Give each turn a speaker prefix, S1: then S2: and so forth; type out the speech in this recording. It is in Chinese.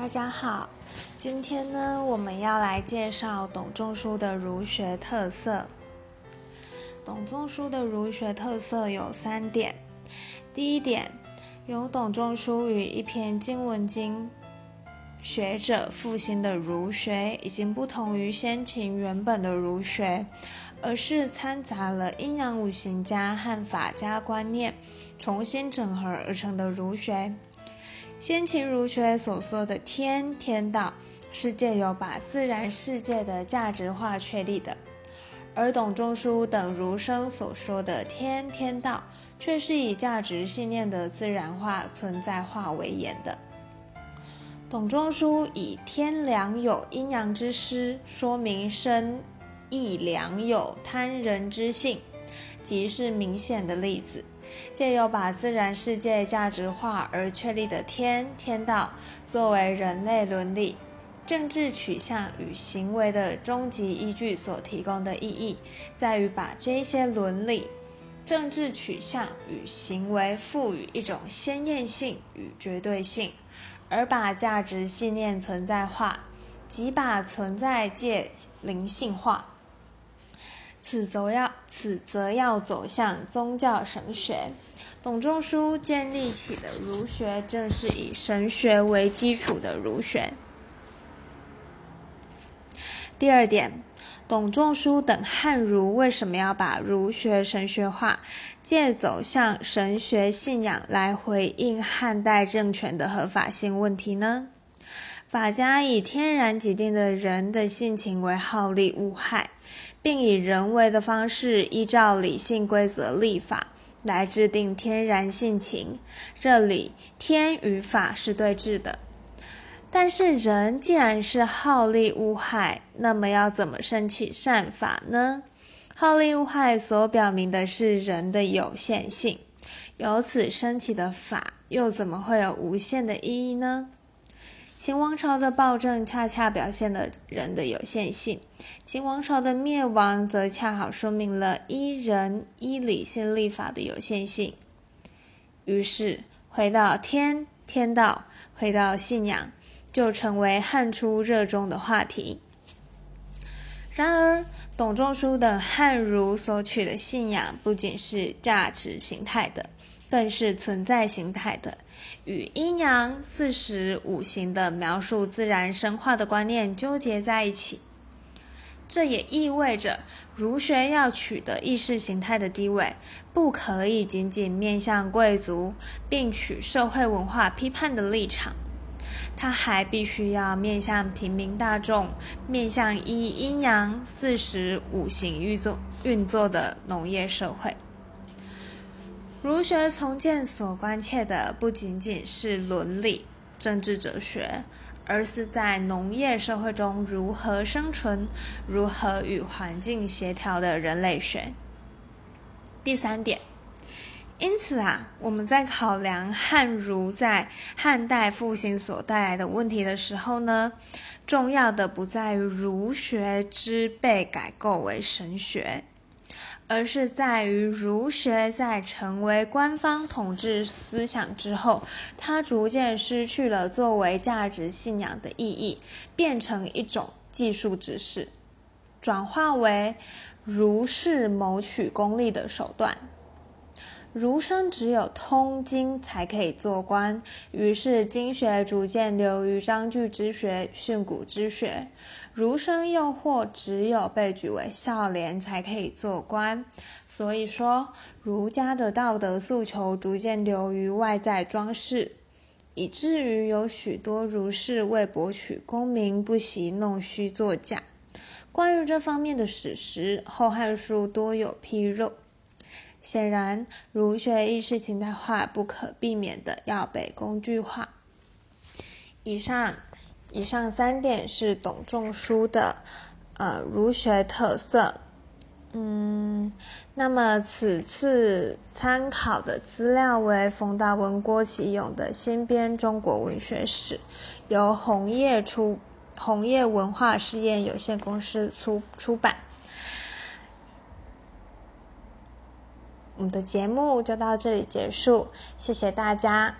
S1: 大家好，今天呢，我们要来介绍董仲舒的儒学特色。董仲舒的儒学特色有三点。第一点，由董仲舒与一篇经文经学者复兴的儒学，已经不同于先秦原本的儒学，而是掺杂了阴阳五行家和法家观念，重新整合而成的儒学。先秦儒学所说的天天道，是借由把自然世界的价值化确立的；而董仲舒等儒生所说的天天道，却是以价值信念的自然化、存在化为言的。董仲舒以天良有阴阳之师，说明生亦良有贪人之性，即是明显的例子。借由把自然世界价值化而确立的天天道作为人类伦理、政治取向与行为的终极依据所提供的意义，在于把这些伦理、政治取向与行为赋予一种鲜艳性与绝对性，而把价值信念存在化，即把存在界灵性化。此则要此则要走向宗教神学。董仲舒建立起的儒学，正是以神学为基础的儒学。第二点，董仲舒等汉儒为什么要把儒学神学化，借走向神学信仰来回应汉代政权的合法性问题呢？法家以天然既定的人的性情为好利无害。并以人为的方式，依照理性规则立法来制定天然性情。这里天与法是对峙的。但是人既然是好利无害，那么要怎么升起善法呢？好利无害所表明的是人的有限性，由此升起的法又怎么会有无限的意义呢？秦王朝的暴政恰恰表现了人的有限性，秦王朝的灭亡则恰好说明了一人一理性立法的有限性。于是，回到天天道，回到信仰，就成为汉初热衷的话题。然而，董仲舒等汉儒所取的信仰，不仅是价值形态的。更是存在形态的，与阴阳四时五行的描述自然生化的观念纠结在一起。这也意味着儒学要取得意识形态的地位，不可以仅仅面向贵族，并取社会文化批判的立场，它还必须要面向平民大众，面向一阴阳四时五行运作运作的农业社会。儒学重建所关切的不仅仅是伦理、政治哲学，而是在农业社会中如何生存、如何与环境协调的人类学。第三点，因此啊，我们在考量汉儒在汉代复兴所带来的问题的时候呢，重要的不在于儒学之被改构为神学。而是在于儒学在成为官方统治思想之后，它逐渐失去了作为价值信仰的意义，变成一种技术知识，转化为儒士谋取功利的手段。儒生只有通经才可以做官，于是经学逐渐流于章句之学、训诂之学。儒生又或只有被举为孝廉才可以做官，所以说儒家的道德诉求逐渐流于外在装饰，以至于有许多儒士为博取功名不惜弄虚作假。关于这方面的史实，《后汉书》多有披露。显然，儒学意识形态化不可避免的要被工具化。以上，以上三点是董仲舒的呃儒学特色。嗯，那么此次参考的资料为冯达文、郭启勇的新编中国文学史，由红叶出红叶文化试验有限公司出出版。我们的节目就到这里结束，谢谢大家。